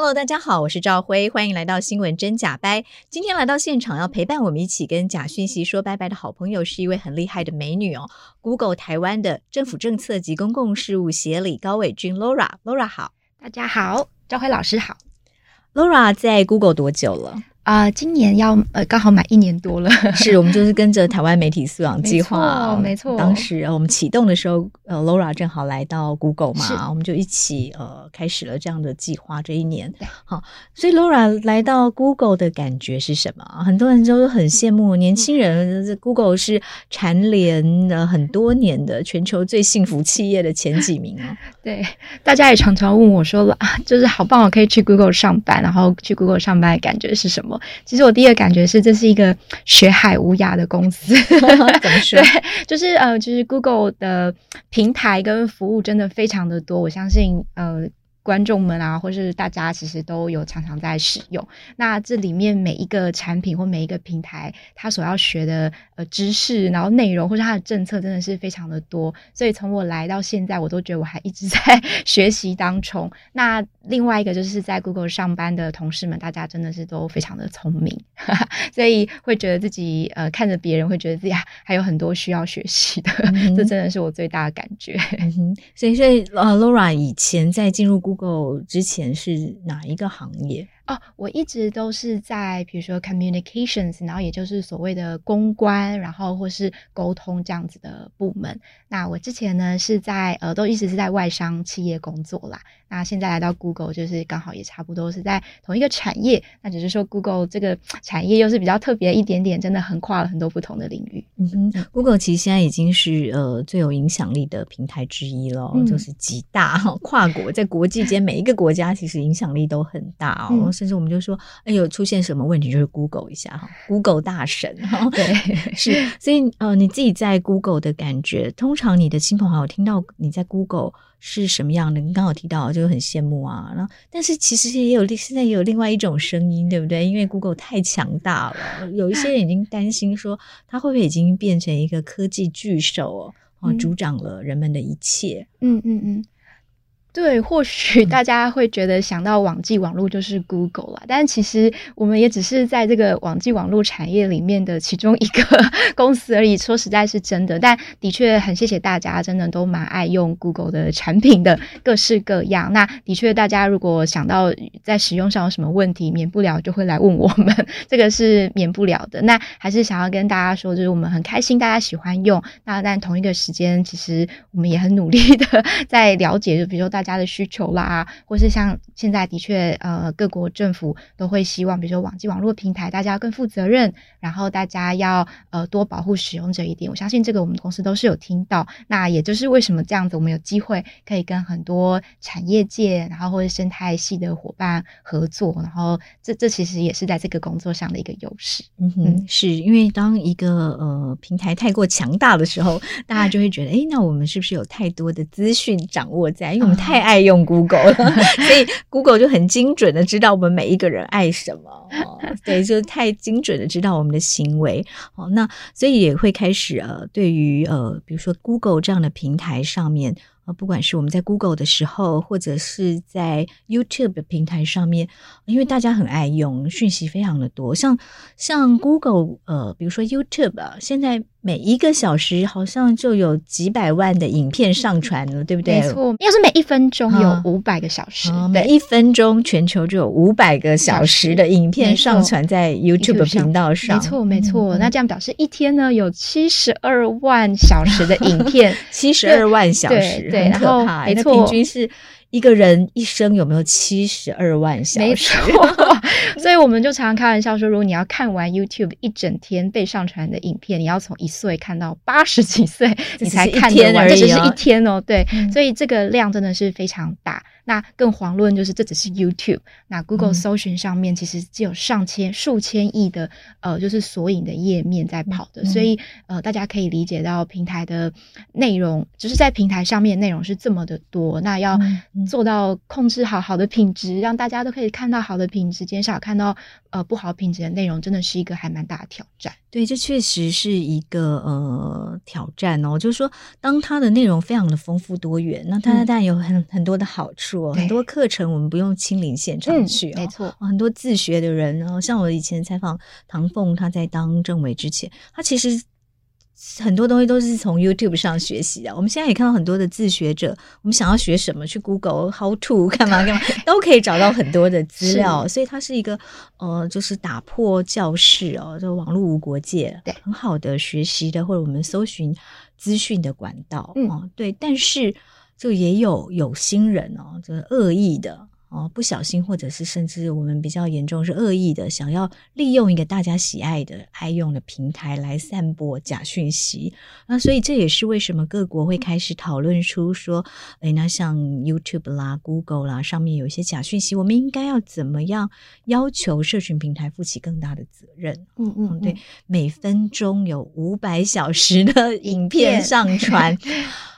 Hello，大家好，我是赵辉，欢迎来到新闻真假掰。今天来到现场要陪伴我们一起跟假讯息说拜拜的好朋友，是一位很厉害的美女哦，Google 台湾的政府政策及公共事务协理高伟君 Laura，Laura 好，大家好，赵辉老师好，Laura 在 Google 多久了？啊、呃，今年要呃刚好满一年多了，是我们就是跟着台湾媒体素养计划，没错，没错。当时我们启动的时候，呃，Laura 正好来到 Google 嘛，我们就一起呃开始了这样的计划。这一年，好，所以 Laura 来到 Google 的感觉是什么？很多人都很羡慕年轻人，嗯、Google 是蝉联了很多年的全球最幸福企业的前几名哦。对，大家也常常问我说了啊，就是好棒，我可以去 Google 上班，然后去 Google 上班的感觉是什么？其实我第一个感觉是，这是一个学海无涯的公司。怎么说？对，就是呃，就是 Google 的平台跟服务真的非常的多。我相信呃。观众们啊，或是大家其实都有常常在使用。那这里面每一个产品或每一个平台，它所要学的呃知识，然后内容或者它的政策，真的是非常的多。所以从我来到现在，我都觉得我还一直在学习当中。那另外一个就是在 Google 上班的同事们，大家真的是都非常的聪明，所以会觉得自己呃看着别人，会觉得自己还有很多需要学习的。嗯、这真的是我最大的感觉。嗯、所以，所以呃，Laura 以前在进入 Google 够之前是哪一个行业？哦，我一直都是在比如说 communications，然后也就是所谓的公关，然后或是沟通这样子的部门。那我之前呢是在呃，都一直是在外商企业工作啦。那现在来到 Google，就是刚好也差不多是在同一个产业。那只是说 Google 这个产业又是比较特别一点点，真的横跨了很多不同的领域。嗯哼，Google 其实现在已经是呃最有影响力的平台之一了，嗯、就是极大跨国，在国际间每一个国家其实影响力都很大哦。嗯甚至我们就说，哎呦，出现什么问题就是 Google 一下哈，Google 大神哈，对，是，所以呃，你自己在 Google 的感觉，通常你的亲朋好友听到你在 Google 是什么样的，你刚好提到就很羡慕啊，然后，但是其实也有现在也有另外一种声音，对不对？因为 Google 太强大了，有一些人已经担心说，它会不会已经变成一个科技巨手哦，主掌了人们的一切？嗯嗯嗯。嗯对，或许大家会觉得想到网际网络就是 Google 啦，但其实我们也只是在这个网际网络产业里面的其中一个 公司而已。说实在是真的，但的确很谢谢大家，真的都蛮爱用 Google 的产品的，各式各样。那的确，大家如果想到在使用上有什么问题，免不了就会来问我们，这个是免不了的。那还是想要跟大家说，就是我们很开心大家喜欢用，那但同一个时间，其实我们也很努力的 在了解，就比如说大家。家的需求啦，或是像现在的确，呃，各国政府都会希望，比如说网际网络平台，大家要更负责任，然后大家要呃多保护使用者一点。我相信这个我们公司都是有听到。那也就是为什么这样子，我们有机会可以跟很多产业界，然后或者生态系的伙伴合作，然后这这其实也是在这个工作上的一个优势。嗯哼，是因为当一个呃平台太过强大的时候，大家就会觉得，哎，那我们是不是有太多的资讯掌握在？因为我们太太爱用 Google 了，所以 Google 就很精准的知道我们每一个人爱什么，哦，对，就太精准的知道我们的行为，哦，那所以也会开始呃，对于呃，比如说 Google 这样的平台上面。啊不管是我们在 Google 的时候，或者是在 YouTube 的平台上面，因为大家很爱用，讯息非常的多。像像 Google，呃，比如说 YouTube 啊，现在每一个小时好像就有几百万的影片上传了，对不对？没错，要是每一分钟有五百个小时，啊，每一分钟全球就有五百个小时的影片上传在 YouTube 频道上。没错，没错。嗯，那这样表示一天呢有七十二万小时的影片，七十二万小时。对，然后没错，平均是一个人一生有没有七十二万小时？没错，所以我们就常常开玩笑说，如果你要看完 YouTube 一整天被上传的影片，你要从一岁看到八十几岁，你才看得完，这只是一天哦。对，嗯、所以这个量真的是非常大。那更遑论就是这只是 YouTube，那 Google 搜寻上面其实就有上千、数千亿的呃，就是索引的页面在跑的，所以呃，大家可以理解到平台的内容，就是在平台上面内容是这么的多，那要做到控制好好的品质，让大家都可以看到好的品质，减少看到呃不好品质的内容，真的是一个还蛮大的挑战。对，这确实是一个呃挑战哦。就是说，当它的内容非常的丰富多元，那它当然有很很多的好处很多课程我们不用亲临现场去，哦，没错。很多自学的人呢，像我以前采访唐凤，他在当政委之前，他其实。很多东西都是从 YouTube 上学习的。我们现在也看到很多的自学者，我们想要学什么，去 Google How to 干嘛干嘛，都可以找到很多的资料。所以它是一个呃，就是打破教室哦，就网络无国界，对，很好的学习的或者我们搜寻资讯的管道。嗯、哦，对。但是就也有有心人哦，就是恶意的。哦，不小心，或者是甚至我们比较严重是恶意的，想要利用一个大家喜爱的、爱用的平台来散播假讯息。那所以这也是为什么各国会开始讨论出说，诶，那像 YouTube 啦、Google 啦，上面有一些假讯息，我们应该要怎么样要求社群平台负起更大的责任？嗯嗯，嗯，对，每分钟有五百小时的影片上传，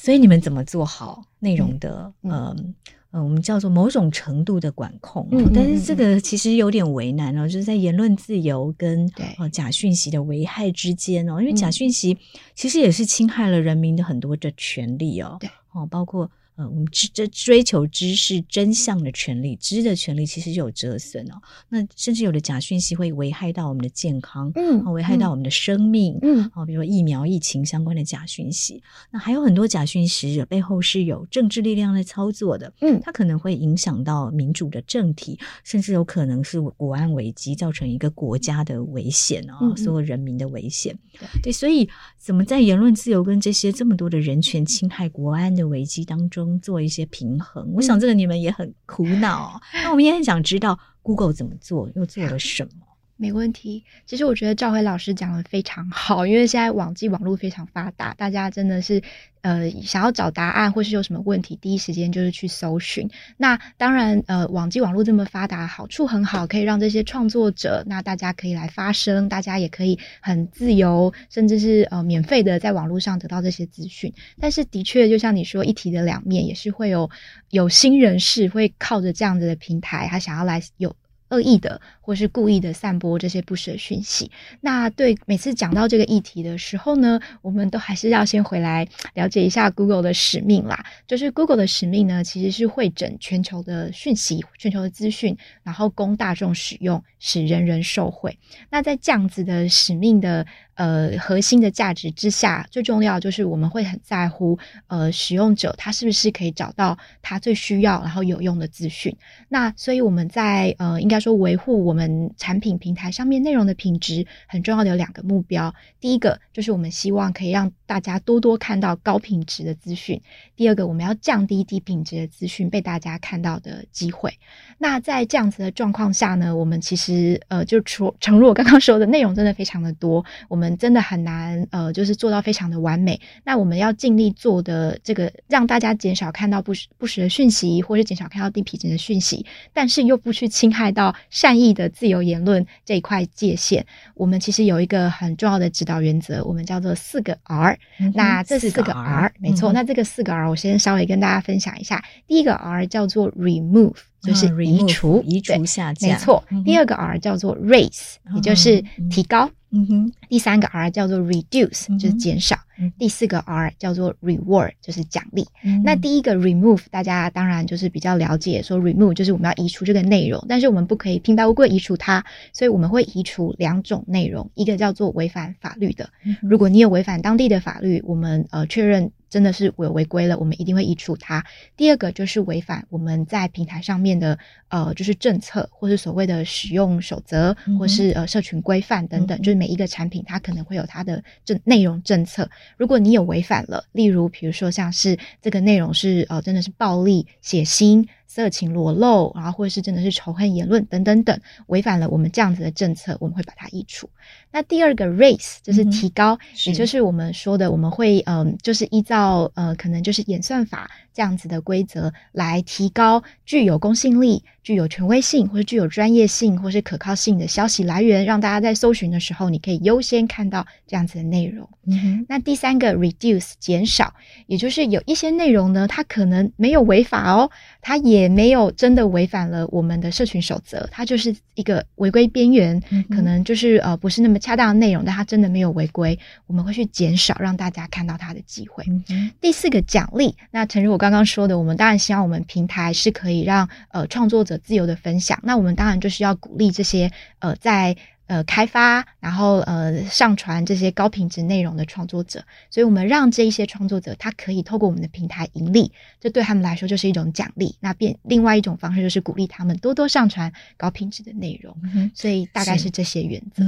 所以你们怎么做好内容的？嗯。我们叫做某种程度的管控，嗯，但是这个其实有点为难哦，就是在言论自由跟呃假讯息的危害之间哦，因为假讯息其实也是侵害了人民的很多的权利哦，对，哦，包括。呃，我们知这追求知识真相的权利，知的权利其实就有折损哦。那甚至有的假讯息会危害到我们的健康，嗯，危害到我们的生命，嗯，哦，比如说疫苗、疫情相关的假讯息。那还有很多假讯息背后是有政治力量在操作的，嗯，它可能会影响到民主的政体，甚至有可能是国安危机，造成一个国家的危险哦，嗯，所有人民的危险。对，对，所以怎么在言论自由跟这些这么多的人权侵害、国安的危机当中，做一些平衡，我想这个你们也很苦恼。那我们也很想知道 Google 怎么做，又做了什么。没问题，其实我觉得赵辉老师讲的非常好，因为现在网际网络非常发达，大家真的是呃想要找答案或是有什么问题，第一时间就是去搜寻。那当然，呃，网际网络这么发达，好处很好，可以让这些创作者，那大家可以来发声，大家也可以很自由，甚至是呃免费的在网络上得到这些资讯。但是的确，就像你说，一体的两面，也是会有有心人士会靠着这样子的平台，他想要来有。恶意的，或是故意的散播这些不实讯息。那对每次讲到这个议题的时候呢，我们都还是要先回来了解一下 Google 的使命啦。就是 Google 的使命呢，其实是汇整全球的讯息、全球的资讯，然后供大众使用，使人人受惠。那在这样子的使命的。呃，核心的价值之下，最重要就是我们会很在乎，呃，使用者他是不是可以找到他最需要然后有用的资讯。那所以我们在呃，应该说维护我们我们产品平台上面内容的品质，很重要的有两个目标。第一个就是我们希望可以让大家多多看到高品质的资讯。第二个，我们要降低低品质的资讯被大家看到的机会。那在这样子的状况下呢，我们其实呃，就除诚如我刚刚说的内容真的非常的多，我们。真的很难，呃，就是做到非常的完美。那我们要尽力做的这个，让大家减少看到不不实的讯息，或者减少看到低品质的讯息，但是又不去侵害到善意的自由言论这一块界限。我们其实有一个很重要的指导原则，我们叫做四个 R。嗯、那这四个 R，没错。那这个四个 R，我先稍微跟大家分享一下。第一个 R 叫做 Remove，就是移除、移除、下降。没错。嗯、第二个 R 叫做 Raise，也就是提高。嗯哼，第三个 R 叫做 reduce，就是减少。嗯、第四个 R 叫做 reward，就是奖励。嗯、那第一个 remove，大家当然就是比较了解，说 remove 就是我们要移除这个内容，但是我们不可以平白无故移除它，所以我们会移除两种内容，一个叫做违反法律的。嗯、如果你有违反当地的法律，我们呃确认。真的是有违规了，我们一定会移除它。第二个就是违反我们在平台上面的呃，就是政策，或是所谓的使用守则，或是呃社群规范等等，嗯、就是每一个产品它可能会有它的政内容政策。如果你有违反了，例如比如说像是这个内容是呃真的是暴力、血腥。色情裸露，然后或者是真的是仇恨言论等等等，违反了我们这样子的政策，我们会把它移除。那第二个 raise 就是提高，嗯、也就是我们说的，我们会嗯、呃，就是依照呃，可能就是演算法这样子的规则来提高具有公信力、具有权威性或者具有专业性或是可靠性的消息来源，让大家在搜寻的时候，你可以优先看到这样子的内容。嗯。那第三个 reduce 减少，也就是有一些内容呢，它可能没有违法哦，它也没有真的违反了我们的社群守则，它就是一个违规边缘，嗯、可能就是呃不是那么恰当的内容，但它真的没有违规，我们会去减少让大家看到它的机会。嗯、第四个奖励，那诚如我刚刚说的，我们当然希望我们平台是可以让呃创作者自由的分享，那我们当然就是要鼓励这些呃在。呃，开发，然后呃，上传这些高品质内容的创作者，所以我们让这一些创作者，他可以透过我们的平台盈利，这对他们来说就是一种奖励。那变另外一种方式就是鼓励他们多多上传高品质的内容。嗯，所以大概是这些原则。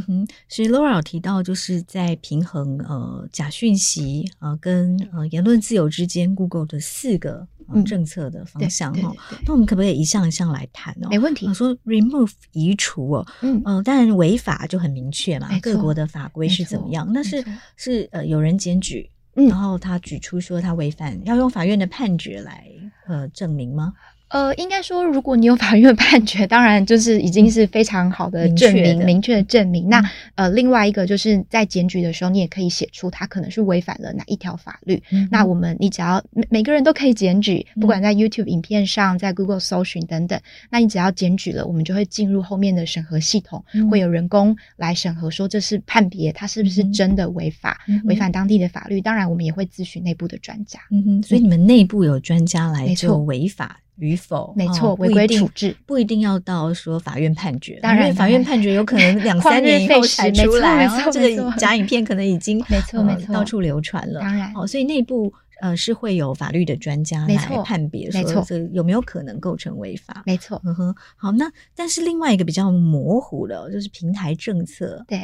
所以 Laura 有提到，就是在平衡呃假讯息呃跟呃言论自由之间，Google 的四个。嗯、政策的方向哈，那我们可不可以一项一项来谈哦？没问题。我说 remove 移除哦，嗯嗯，当然违法就很明确嘛，各国的法规是怎么样？那是是呃有人检举，然后他举出说他违反，要用法院的判决来呃证明吗？呃，应该说，如果你有法院的判决，当然就是已经是非常好的证明，明确的，的证明。那呃，另外一个就是在检举的时候，你也可以写出他可能是违反了哪一条法律。嗯、那我们，你只要每每个人都可以检举，不管在 YouTube 影片上，在 Google 搜寻等等。那你只要检举了，我们就会进入后面的审核系统，嗯、会有人工来审核，说这是判别他是不是真的违法，嗯、违反当地的法律。当然，我们也会咨询内部的专家。嗯哼，所以你们内部有专家来做违法。与否，没错，违规处置不一定要到说法院判决，当然法院判决有可能 两三年以后才出来，然后这个假影片可能已经没错没错到处流传了。当然，哦，所以内部呃是会有法律的专家来判别，说这有没有可能构成违法？没错，嗯哼。好，那但是另外一个比较模糊的，就是平台政策。对，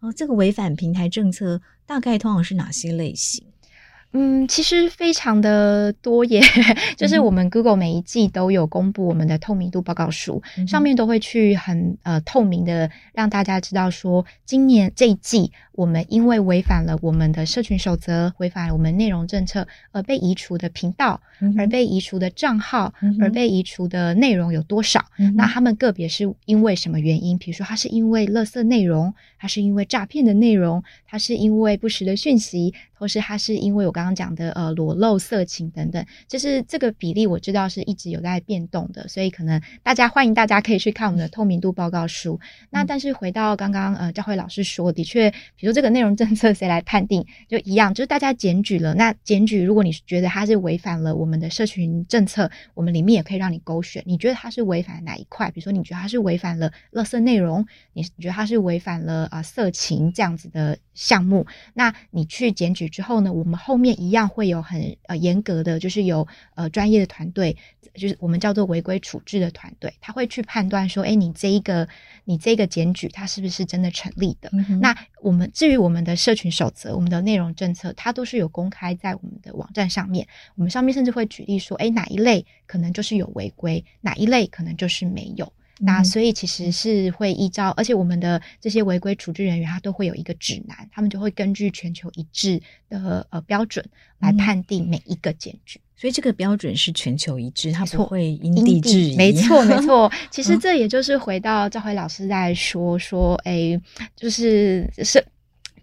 哦，这个违反平台政策大概通常是哪些类型？嗯，其实非常的多耶，就是我们 Google 每一季都有公布我们的透明度报告书，嗯、上面都会去很呃透明的让大家知道说，今年这一季我们因为违反了我们的社群守则，违反了我们内容政策而被移除的频道，嗯、而被移除的账号，嗯、而被移除的内容有多少？嗯、那他们个别是因为什么原因？比如说，他是因为垃圾内容，他是因为诈骗的内容，他是因为不实的讯息，或是他是因为我刚刚讲的呃裸露色情等等，就是这个比例我知道是一直有在变动的，所以可能大家欢迎大家可以去看我们的透明度报告书。嗯、那但是回到刚刚呃教会老师说，的确，比如这个内容政策谁来判定，就一样，就是大家检举了，那检举如果你觉得它是违反了我们的社群政策，我们里面也可以让你勾选，你觉得它是违反哪一块？比如说你觉得它是违反了垃圾内容，你觉得它是违反了啊、呃、色情这样子的项目，那你去检举之后呢，我们后面一样会有很呃严格的，就是有呃专业的团队，就是我们叫做违规处置的团队，他会去判断说，哎，你这一个你这个检举，它是不是真的成立的？嗯、那我们至于我们的社群守则、我们的内容政策，它都是有公开在我们的网站上面，我们上面甚至会举例说，哎，哪一类可能就是有违规，哪一类可能就是没有。那所以其实是会依照，而且我们的这些违规处置人员，他都会有一个指南，他们就会根据全球一致的呃标准来判定每一个检举。所以这个标准是全球一致，它不会因地制宜。没错，没 错。其实这也就是回到赵辉老师在说说，哎，就是是。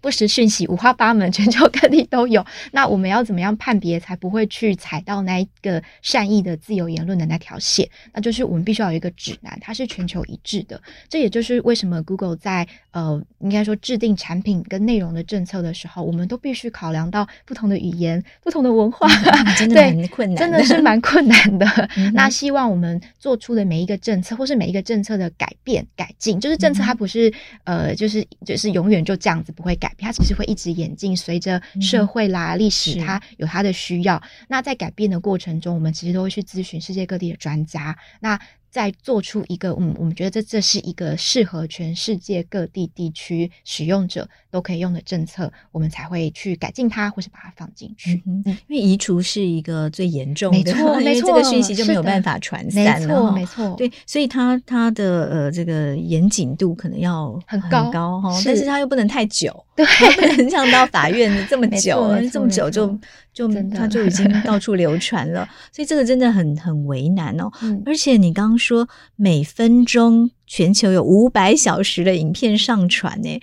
不实讯息五花八门，全球各地都有。那我们要怎么样判别，才不会去踩到那一个善意的自由言论的那条线？那就是我们必须要有一个指南，它是全球一致的。这也就是为什么 Google 在呃，应该说制定产品跟内容的政策的时候，我们都必须考量到不同的语言、不同的文化，嗯、真的很困难，真的是蛮困难的。嗯、那希望我们做出的每一个政策，或是每一个政策的改变、改进，就是政策它不是、嗯、呃，就是就是永远就这样子不会改。它其实会一直演进，随着社会啦、历史，它有它的需要。那在改变的过程中，我们其实都会去咨询世界各地的专家。那再做出一个，嗯，我们觉得这这是一个适合全世界各地地区使用者都可以用的政策，我们才会去改进它，或是把它放进去。嗯，因为移除是一个最严重的，没错，没错，这个讯息就没有办法传散了，没错，没错，对，所以它它的呃这个严谨度可能要很高很高哈，但是它又不能太久，对，不能像到法院这么久，这么久就就它就已经到处流传了，所以这个真的很很为难哦，嗯，而且你刚刚说每分钟全球有五百小时的影片上传呢，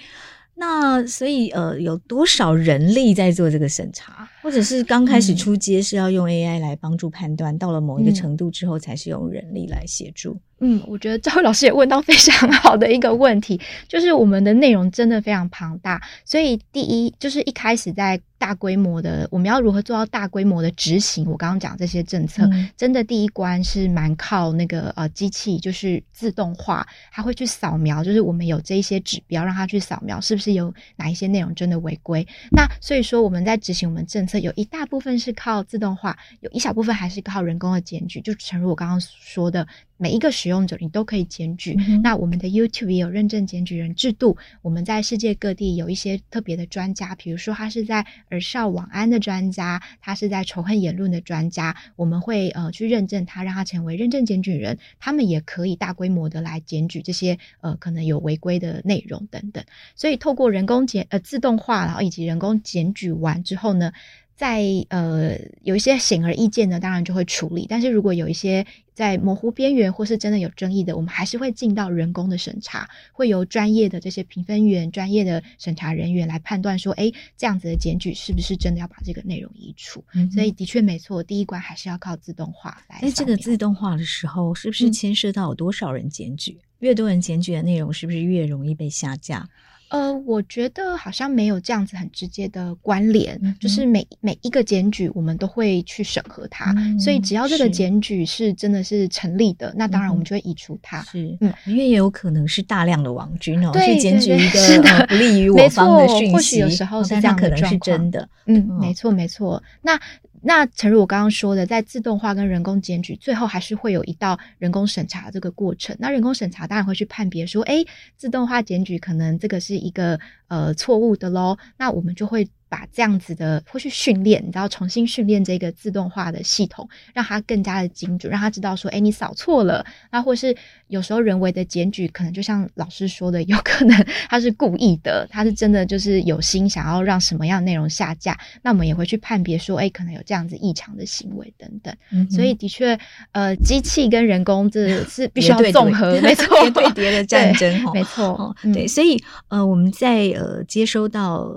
那所以呃有多少人力在做这个审查，或者是刚开始出街是要用 AI 来帮助判断，到了某一个程度之后才是用人力来协助？嗯，我觉得兆徽老师也问到非常 好的一个问题，就是我们的内容真的非常庞大，所以第一就是一开始在大规模的，我们要如何做到大规模的执行？我刚刚讲这些政策，嗯、真的第一关是蛮靠那个呃机器，就是自动化，它会去扫描，就是我们有这一些指标，让它去扫描是不是有哪一些内容真的违规。那所以说我们在执行我们政策，有一大部分是靠自动化，有一小部分还是靠人工的检举。就诚如我刚刚说的。每一个使用者，你都可以检举。嗯、那我们的 YouTube 也有认证检举人制度。我们在世界各地有一些特别的专家，比如说他是在儿少网安的专家，他是在仇恨言论的专家，我们会呃去认证他，让他成为认证检举人。他们也可以大规模的来检举这些呃可能有违规的内容等等。所以透过人工检呃自动化，然后以及人工检举完之后呢，在呃有一些显而易见的，当然就会处理。但是如果有一些在模糊边缘或是真的有争议的，我们还是会进到人工的审查，会由专业的这些评分员、专业的审查人员来判断说，哎，这样子的检举是不是真的要把这个内容移除？嗯、所以的确没错，第一关还是要靠自动化来。在这个自动化的时候，是不是牵涉到有多少人检举？嗯、越多人检举的内容，是不是越容易被下架？呃，我觉得好像没有这样子很直接的关联，嗯、就是每每一个检举，我们都会去审核它，嗯、所以只要这个检举是真的是成立的，那当然我们就会移除它。是，嗯，因为也有可能是大量的网军哦，对去检举一个、呃、不利于我方的讯息，或许有时候是这样可能是真的。嗯，没错没错。那。那诚如我刚刚说的，在自动化跟人工检举，最后还是会有一道人工审查这个过程。那人工审查当然会去判别说，诶，自动化检举可能这个是一个呃错误的喽。那我们就会。把这样子的，或去训练，你知道，重新训练这个自动化的系统，让它更加的精准，让它知道说，哎，你扫错了。那或是有时候人为的检举，可能就像老师说的，有可能他是故意的，他是真的就是有心想要让什么样的内容下架。那我们也会去判别说，哎，可能有这样子异常的行为等等。嗯、所以的确，呃，机器跟人工这 是必须要综合，没错，对叠的战争，没错，对。嗯、所以呃，我们在呃接收到。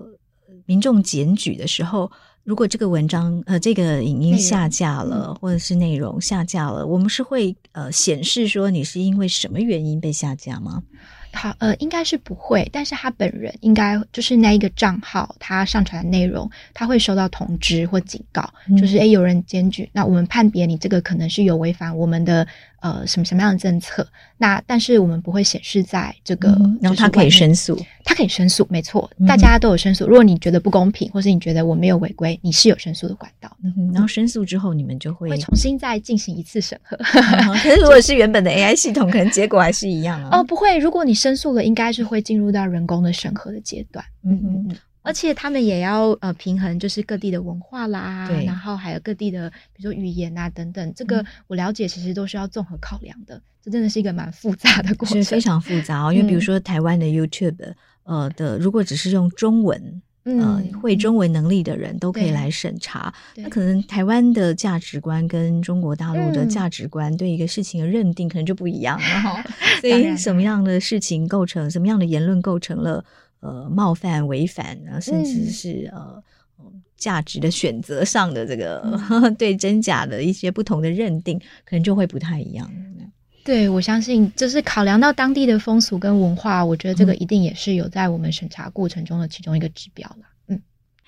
民众检举的时候，如果这个文章呃这个影音下架了，或者是内容下架了，我们是会呃显示说你是因为什么原因被下架吗？好，呃，应该是不会，但是他本人应该就是那一个账号，他上传的内容，他会收到通知或警告，嗯、就是诶有人检举，那我们判别你这个可能是有违反我们的。呃，什么什么样的政策？那但是我们不会显示在这个，嗯、然后他可以申诉，他可以申诉，没错，大家都有申诉。如果你觉得不公平，或是你觉得我没有违规，你是有申诉的管道。嗯、然后申诉之后，你们就会会重新再进行一次审核。嗯、可是如果是原本的 AI 系统，可能结果还是一样啊。哦，不会，如果你申诉了，应该是会进入到人工的审核的阶段。嗯嗯嗯。而且他们也要呃平衡，就是各地的文化啦，然后还有各地的比如说语言啊等等，这个我了解其实都是要综合考量的。这真的是一个蛮复杂的过程，是非常复杂哦。因为比如说台湾的 YouTube，呃的，如果只是用中文，呃会中文能力的人都可以来审查，嗯、那可能台湾的价值观跟中国大陆的价值观对一个事情的认定可能就不一样了哈。所以什么样的事情构成，什么样的言论构成了？呃，冒犯、违反，甚至是、嗯、呃价值的选择上的这个、嗯、对真假的一些不同的认定，可能就会不太一样。对，我相信就是考量到当地的风俗跟文化，我觉得这个一定也是有在我们审查过程中的其中一个指标了。嗯，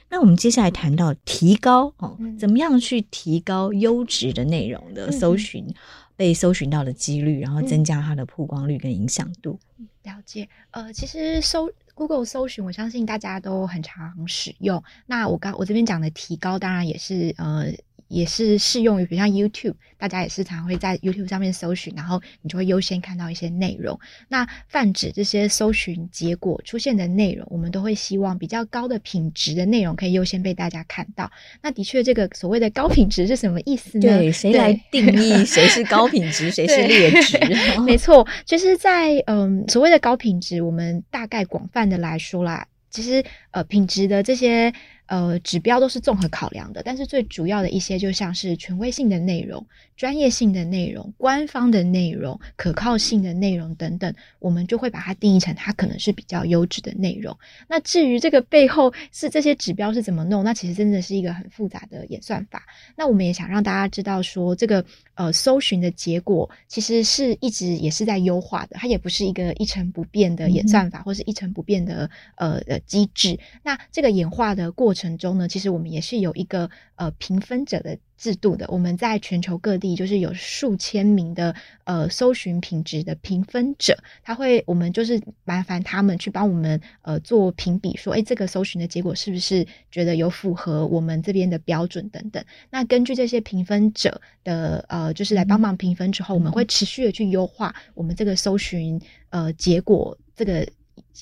那我们接下来谈到提高哦，怎么样去提高优质的内容的搜寻、嗯、被搜寻到的几率，然后增加它的曝光率跟影响度。嗯、了解，呃，其实搜。Google 搜寻，我相信大家都很常使用。那我刚我这边讲的提高，当然也是呃也是适用于，比如像 YouTube，大家也是常会在 YouTube 上面搜寻，然后你就会优先看到一些内容。那泛指这些搜寻结果出现的内容，我们都会希望比较高的品质的内容可以优先被大家看到。那的确，这个所谓的高品质是什么意思呢？对，谁来定义谁是高品质，谁是劣质？没错，就是在嗯，所谓的高品质，我们大概广泛的来说啦，其实呃，品质的这些。呃，指标都是综合考量的，但是最主要的一些，就像是权威性的内容、专业性的内容、官方的内容、可靠性的内容等等，我们就会把它定义成它可能是比较优质的内容。那至于这个背后是这些指标是怎么弄，那其实真的是一个很复杂的演算法。那我们也想让大家知道说，这个呃搜寻的结果其实是一直也是在优化的，它也不是一个一成不变的演算法，嗯、或是一成不变的呃呃机制。那这个演化的过程。程中呢，其实我们也是有一个呃评分者的制度的。我们在全球各地就是有数千名的呃搜寻品质的评分者，他会我们就是麻烦他们去帮我们呃做评比，说诶这个搜寻的结果是不是觉得有符合我们这边的标准等等。那根据这些评分者的呃就是来帮忙评分之后，嗯、我们会持续的去优化我们这个搜寻呃结果这个。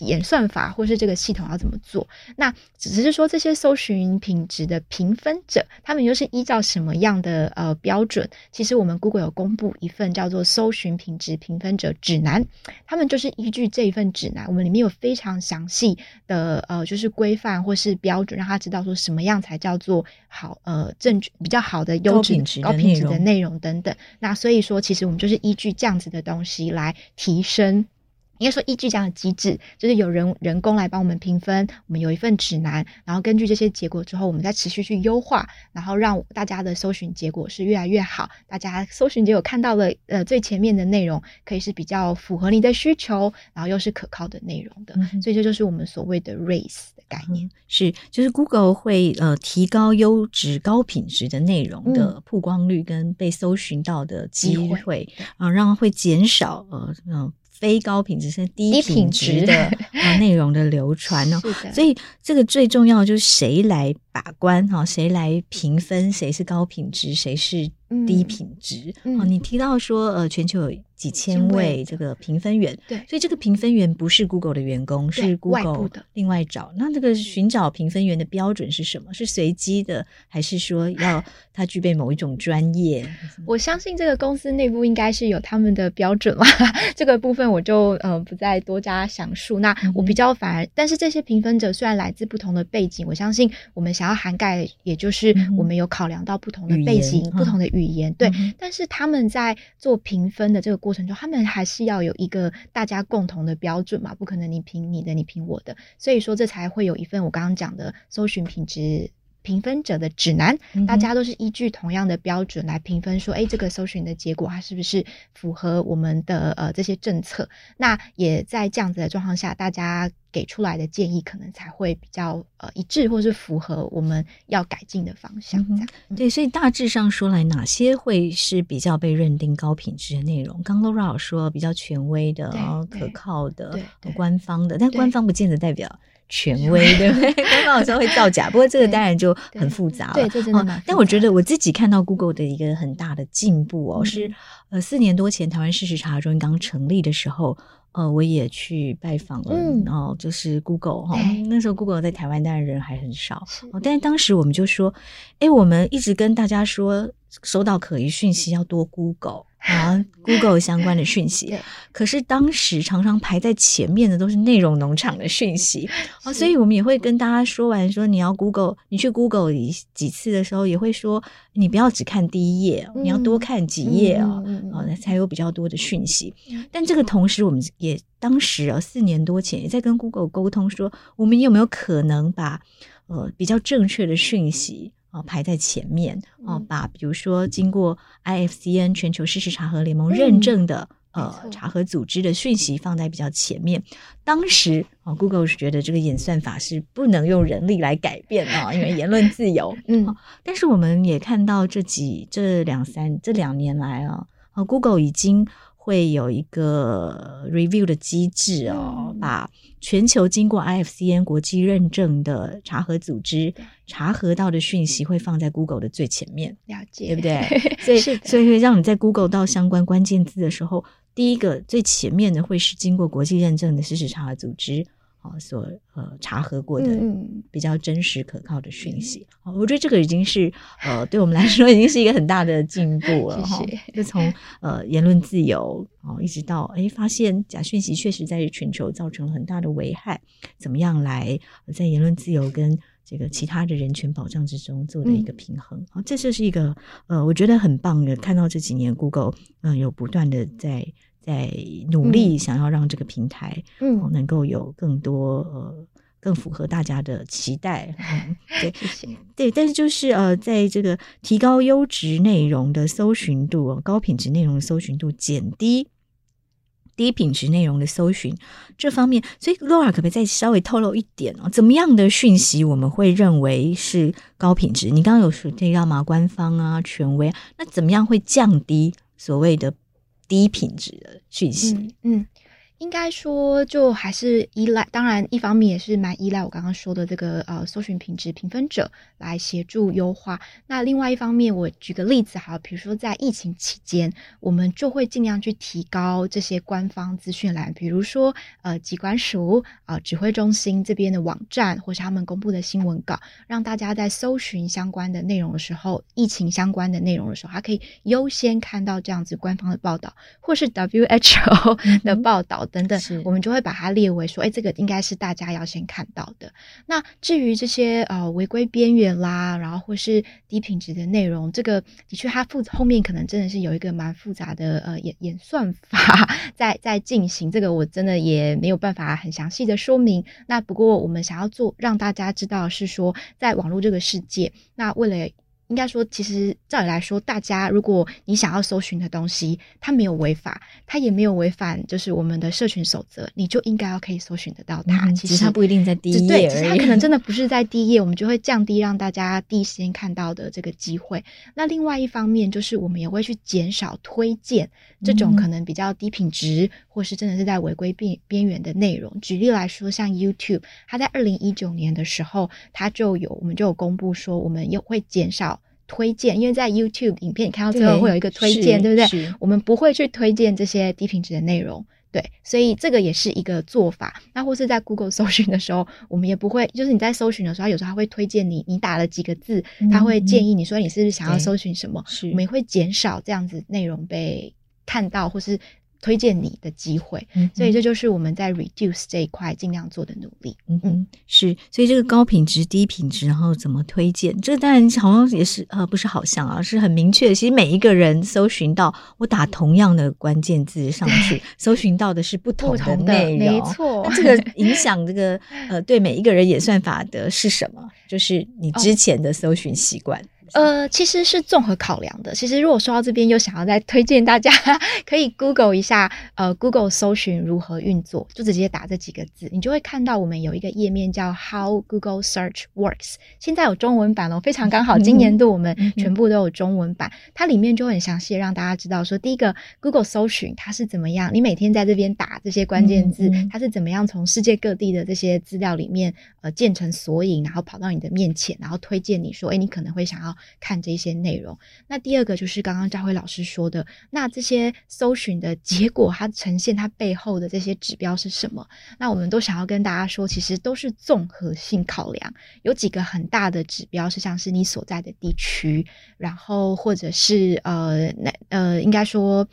演算法或是这个系统要怎么做？那只是说这些搜寻品质的评分者，他们又是依照什么样的呃标准？其实我们 Google 有公布一份叫做《搜寻品质评分者指南》，他们就是依据这一份指南，我们里面有非常详细的呃就是规范或是标准，让他知道说什么样才叫做好呃正确比较好的优质高品质的内容等等。那所以说，其实我们就是依据这样子的东西来提升。应该说，依据这样的机制，就是有人人工来帮我们评分，我们有一份指南，然后根据这些结果之后，我们再持续去优化，然后让大家的搜寻结果是越来越好。大家搜寻结果看到了呃最前面的内容，可以是比较符合你的需求，然后又是可靠的内容的。嗯、所以这就是我们所谓的 RACE 的概念，是就是 Google 会呃提高优质高品质的内容的曝光率跟被搜寻到的机会啊，让会减少呃嗯。呃非高品质甚至低品质的啊内容的流传哦，所以这个最重要的就是谁来把关哈，谁来评分，谁是高品质，谁是低品质。哦，你提到说呃，全球有几千位这个评分员，对，所以这个评分员不是 Google 的员工，是 Google 的另外找。那这个寻找评分员的标准是什么？是随机的，还是说要他具备某一种专业？我相信这个公司内部应该是有他们的标准啦。这个部分我就呃不再多加详述。那我比较反而，但是这些评分者虽然来自不同的背景，我相信我们想要涵盖，也就是我们有考量到不同的背景、不同的语言，对。但是他们在做评分的这个过程中，他们还是要有一个大家共同的标准嘛，不可能你评你的，你评我的，所以说这才会有一份我刚刚讲的搜寻品质评分者的指南，大家都是依据同样的标准来评分，说，哎，这个搜寻的结果它是不是符合我们的呃这些政策？那也在这样子的状况下，大家给出来的建议可能才会比较呃一致，或是符合我们要改进的方向。这样、嗯、对，所以大致上说来，哪些会是比较被认定高品质的内容？刚 Laura 说比较权威的、可靠的、官方的，但官方不见得代表权威，对不对？官方有时候会造假，不过这个当然就很复杂了。对，这真的。但我觉得我自己看到 Google 的一个很大的进步哦，嗯、是呃四年多前台湾事实查中心刚成立的时候。呃，我也去拜访了，嗯、然后就是 Google 哈对，那时候 Google 在台湾当然人还很少，哦但是当时我们就说，哎，我们一直跟大家说，收到可疑讯息要多 Google。啊，Google 相关的讯息，可是当时常常排在前面的都是内容农场的讯息 是、哦、所以我们也会跟大家说完说，你要 Google，你去 Google 几几次的时候，也会说你不要只看第一页，嗯、你要多看几页啊，嗯、哦，才有比较多的讯息。嗯、但这个同时，我们也当时啊，四年多前也在跟 Google 沟通说，我们有没有可能把呃比较正确的讯息。啊，排在前面啊，把比如说经过 IFCN 全球事实查核联盟认证的、嗯、呃查核组织的讯息放在比较前面。当时啊，Google 是觉得这个演算法是不能用人力来改变啊，因为言论自由。嗯，但是我们也看到这几这两三这两年来啊，啊，Google 已经。会有一个 review 的机制哦，嗯、把全球经过 IFCN 国际认证的查核组织查核到的讯息会放在 Google 的最前面，了解，对不对？所以，所以会让你在 Google 到相关关键字的时候，第一个最前面的会是经过国际认证的事实查核组织。所呃查核过的比较真实可靠的讯息，嗯、我觉得这个已经是呃对我们来说已经是一个很大的进步了哈。就从呃言论自由哦，一直到哎发现假讯息确实在全球造成了很大的危害，怎么样来在言论自由跟这个其他的人权保障之中做的一个平衡？好、嗯，这就是一个呃我觉得很棒的，看到这几年 Google 嗯、呃、有不断的在。在努力想要让这个平台，嗯，能够有更多呃，更符合大家的期待，嗯，对。对，但是就是呃，在这个提高优质内容的搜寻度，高品质内容的搜寻度，减低低品质内容的搜寻这方面，所以 Laura 可不可以再稍微透露一点哦？怎么样的讯息我们会认为是高品质？你刚刚有说这个嘛，官方啊，权威，那怎么样会降低所谓的？低品质的讯息，嗯。应该说，就还是依赖，当然一方面也是蛮依赖我刚刚说的这个呃搜寻品质评分者来协助优化。那另外一方面，我举个例子哈，比如说在疫情期间，我们就会尽量去提高这些官方资讯栏，比如说呃机关署啊、呃、指挥中心这边的网站，或是他们公布的新闻稿，让大家在搜寻相关的内容的时候，疫情相关的内容的时候，还可以优先看到这样子官方的报道，或是 WHO 的报道。等等，我们就会把它列为说，哎，这个应该是大家要先看到的。那至于这些呃违规边缘啦，然后或是低品质的内容，这个的确它复后面可能真的是有一个蛮复杂的呃演演算法 在在进行。这个我真的也没有办法很详细的说明。那不过我们想要做让大家知道是说，在网络这个世界，那为了应该说，其实照理来说，大家如果你想要搜寻的东西，它没有违法，它也没有违反就是我们的社群守则，你就应该要可以搜寻得到它。嗯、其实它不一定在第一页，对，其实它可能真 的不是在第一页，我们就会降低让大家第一时间看到的这个机会。那另外一方面，就是我们也会去减少推荐这种可能比较低品质，嗯、或是真的是在违规边边缘的内容。举例来说，像 YouTube，它在二零一九年的时候，它就有我们就有公布说，我们又会减少。推荐，因为在 YouTube 影片，你看到最后会有一个推荐，对，对不对？我们不会去推荐这些低品质的内容，对，所以这个也是一个做法。那或是在 Google 搜寻的时候，我们也不会，就是你在搜寻的时候，有时候他会推荐你，你打了几个字，他会建议你说你是不是想要搜寻什么，我们也会减少这样子内容被看到，或是。推荐你的机会，嗯、所以这就是我们在 reduce 这一块尽量做的努力。嗯嗯，是，所以这个高品质、低品质，然后怎么推荐？这个当然好像也是呃，不是好像啊，是很明确。其实每一个人搜寻到，我打同样的关键字上去，搜寻到的是不同的内容，没错。那这个影响这个呃，对每一个人演算法的是什么？就是你之前的搜寻习惯。哦呃，其实是综合考量的。其实如果说到这边，又想要再推荐大家，可以 Google 一下，呃，Google 搜寻如何运作，就直接打这几个字，你就会看到我们有一个页面叫 How Google Search Works。现在有中文版哦，非常刚好，今年度我们全部都有中文版，它里面就很详细的让大家知道说，第一个 Google 搜寻它是怎么样，你每天在这边打这些关键字，它是怎么样从世界各地的这些资料里面呃建成索引，然后跑到你的面前，然后推荐你说，哎，你可能会想要。看这些内容，那第二个就是刚刚赵辉老师说的，那这些搜寻的结果，它呈现它背后的这些指标是什么？那我们都想要跟大家说，其实都是综合性考量，有几个很大的指标是像是你所在的地区，然后或者是呃，那呃，应该说。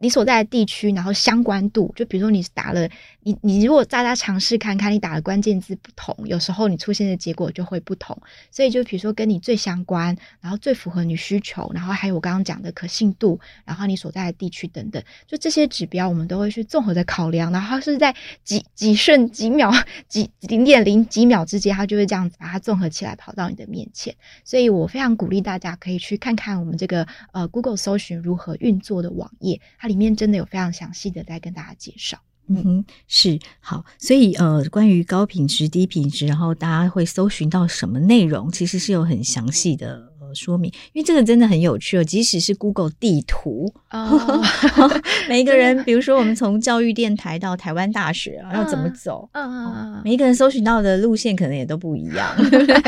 你所在的地区，然后相关度，就比如说你打了，你你如果大家尝试看看，你打的关键字不同，有时候你出现的结果就会不同。所以就比如说跟你最相关，然后最符合你需求，然后还有我刚刚讲的可信度，然后你所在的地区等等，就这些指标我们都会去综合的考量，然后是在几 几瞬几秒 几零点零几秒之间，它就会这样子把它综合起来跑到你的面前。所以我非常鼓励大家可以去看看我们这个呃 Google 搜寻如何运作的网页，它。里面真的有非常详细的在跟大家介绍，嗯哼，是好，所以呃，关于高品质、低品质，然后大家会搜寻到什么内容，其实是有很详细的。呃说明，因为这个真的很有趣哦。即使是 Google 地图哦，每一个人，比如说我们从教育电台到台湾大学啊，要怎么走？嗯嗯嗯，每一个人搜寻到的路线可能也都不一样，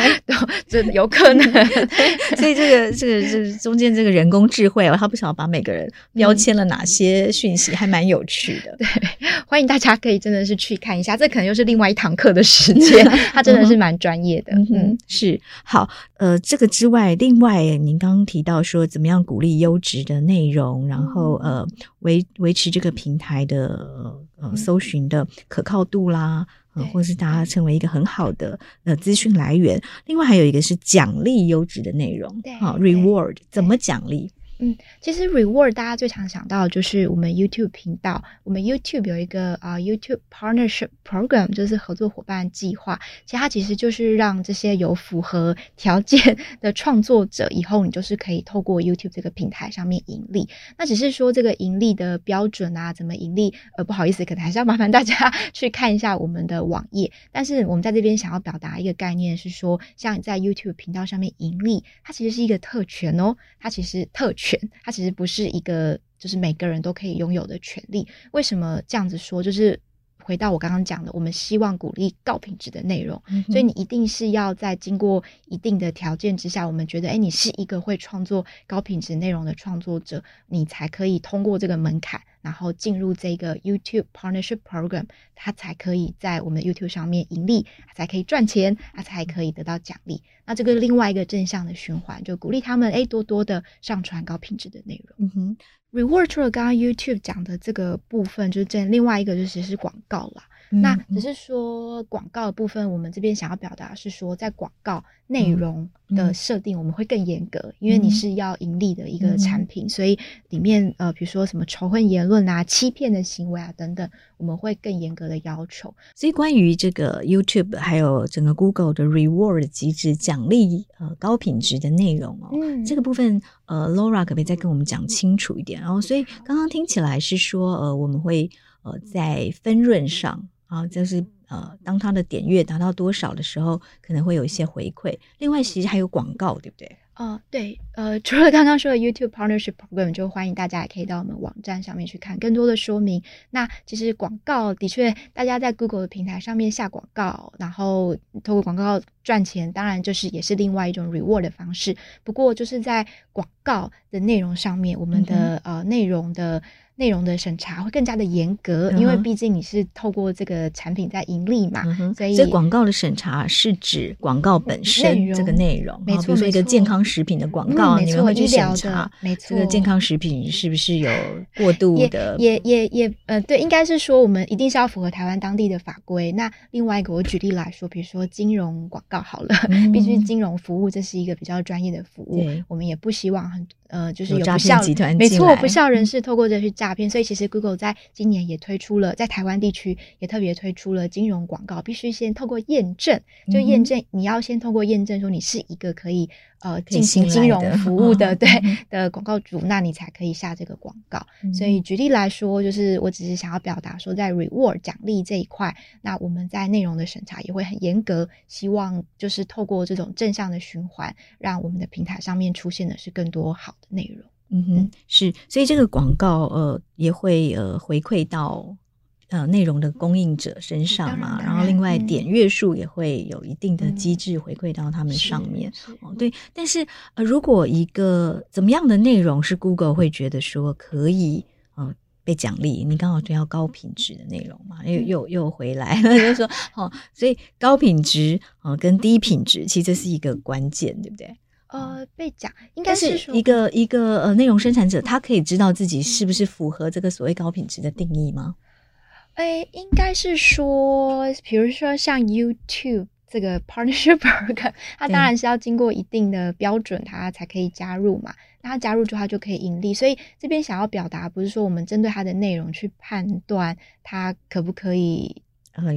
这有可能。所以这个这个这个中间这个人工智慧哦，他不晓得把每个人标签了哪些讯息，还蛮有趣的。对，欢迎大家可以真的是去看一下，这可能又是另外一堂课的时间，他真的是蛮专业的。嗯，是好。呃，这个之外，另外您刚刚提到说，怎么样鼓励优质的内容，然后呃维维持这个平台的呃搜寻的可靠度啦，呃，或是大家成为一个很好的呃资讯来源。另外还有一个是奖励优质的内容，对，好，reward 怎么奖励？嗯，其实 reward 大家最常想到就是我们 YouTube 频道，我们 YouTube 有一个啊、YouTube Partnership Program，就是合作伙伴计划。其实它其实就是让这些有符合 条件 的创作者，以后你就是可以透过 YouTube 这个平台上面盈利。那只是说这个盈利的标准啊，怎么盈利？呃，不好意思，可能还是要麻烦大家 去看一下我们的网页。但是我们在这边想要表达一个概念是说，像在 YouTube 频道上面盈利，它其实是一个特权哦，它其实特权。它其实不是一个，就是每个人都可以拥有的权利。为什么这样子说？就是回到我刚刚讲的，我们希望鼓励高品质的内容，嗯、所以你一定是要在经过一定的条件之下，我们觉得，哎，你是一个会创作高品质内容的创作者，你才可以通过这个门槛。然后进入这个 YouTube Partnership Program，他才可以在我们的 YouTube 上面盈利，才可以赚钱，他才可以得到奖励。那这个另外一个正向的循环，就鼓励他们诶多多的上传高品质的内容。嗯哼，Reward 除了刚刚 YouTube 讲的这个部分，就是这另外一个就是是广告啦。那只是说广告的部分，我们这边想要表达是说，在广告内容的设定，我们会更严格，嗯、因为你是要盈利的一个产品，嗯、所以里面呃，比如说什么仇恨言论啊、欺骗的行为啊等等，我们会更严格的要求。所以关于这个 YouTube 还有整个 Google 的 Reward 机制，奖励呃高品质的内容哦，嗯、这个部分呃 Laura 可不可以再跟我们讲清楚一点？然后，所以刚刚听起来是说呃，我们会呃在分润上。啊，就是呃，当他的点阅达到多少的时候，可能会有一些回馈。另外，其实还有广告，对不对？哦，对，呃，除了刚刚说的 YouTube Partnership Program，就欢迎大家也可以到我们网站上面去看更多的说明。那其实广告的确，大家在 Google 的平台上面下广告，然后透过广告赚钱，当然就是也是另外一种 reward 的方式。不过就是在广告的内容上面，我们的、嗯、呃内容的。内容的审查会更加的严格，因为毕竟你是透过这个产品在盈利嘛，所以这广告的审查是指广告本身这个内容，没错，比如说一个健康食品的广告，你们会去审查，没错，这个健康食品是不是有 过度的？也也也呃，对，应该是说我们一定是要符合台湾当地的法规。那另外一个，我举例来说，比如说金融广告好了，毕竟金融服务这是一个比较专业的服务，我们也不希望很呃，就是有不孝集团，没错，不孝人士透过这去诈骗，所以其实 Google 在今年也推出了，在台湾地区也特别推出了金融广告，必须先透过验证，就验证你要先透过验证说你是一个可以呃进行金融服务的对的广告主，那你才可以下这个广告。所以举例来说，就是我只是想要表达说，在 reward 奖励这一块，那我们在内容的审查也会很严格，希望就是透过这种正向的循环，让我们的平台上面出现的是更多好的内容。嗯哼，是，所以这个广告呃也会呃回馈到呃内容的供应者身上嘛，然，然后另外点阅数也会有一定的机制回馈到他们上面。哦，对，但是呃如果一个怎么样的内容是 Google 会觉得说可以呃被奖励，你刚好就要高品质的内容嘛，又又又回来了，就说哦，所以高品质啊、呃、跟低品质其实这是一个关键，对不对？呃，被讲应该是一个一个呃内容生产者，他可以知道自己是不是符合这个所谓高品质的定义吗？诶，应该是说，比如说像 YouTube 这个 partnership program，它当然是要经过一定的标准，它才可以加入嘛。那它加入之后，它就可以盈利。所以这边想要表达，不是说我们针对它的内容去判断它可不可以。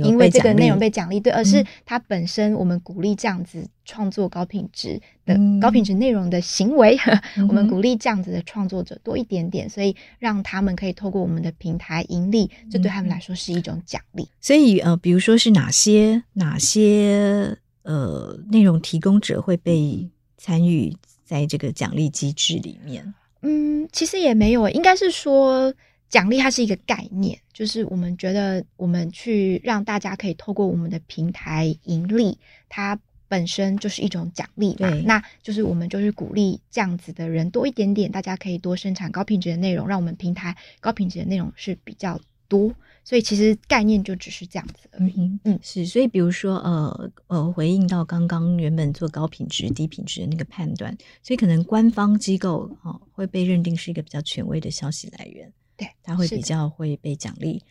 因为这个内容被奖励，对，而是它本身我们鼓励这样子创作高品质的、嗯、高品质内容的行为，嗯、我们鼓励这样子的创作者多一点点，所以让他们可以透过我们的平台盈利，这对他们来说是一种奖励。所以呃，比如说是哪些哪些呃内容提供者会被参与在这个奖励机制里面？嗯，其实也没有，应该是说奖励它是一个概念，就是我们觉得我们去让大家可以透过我们的平台盈利，它本身就是一种奖励嘛。对那就是我们就是鼓励这样子的人多一点点，大家可以多生产高品质的内容，让我们平台高品质的内容是比较多。所以其实概念就只是这样子而已。嗯，嗯，是。所以比如说，呃呃，回应到刚刚原本做高品质、低品质的那个判断，所以可能官方机构哦会被认定是一个比较权威的消息来源。对，他会比较会被奖励。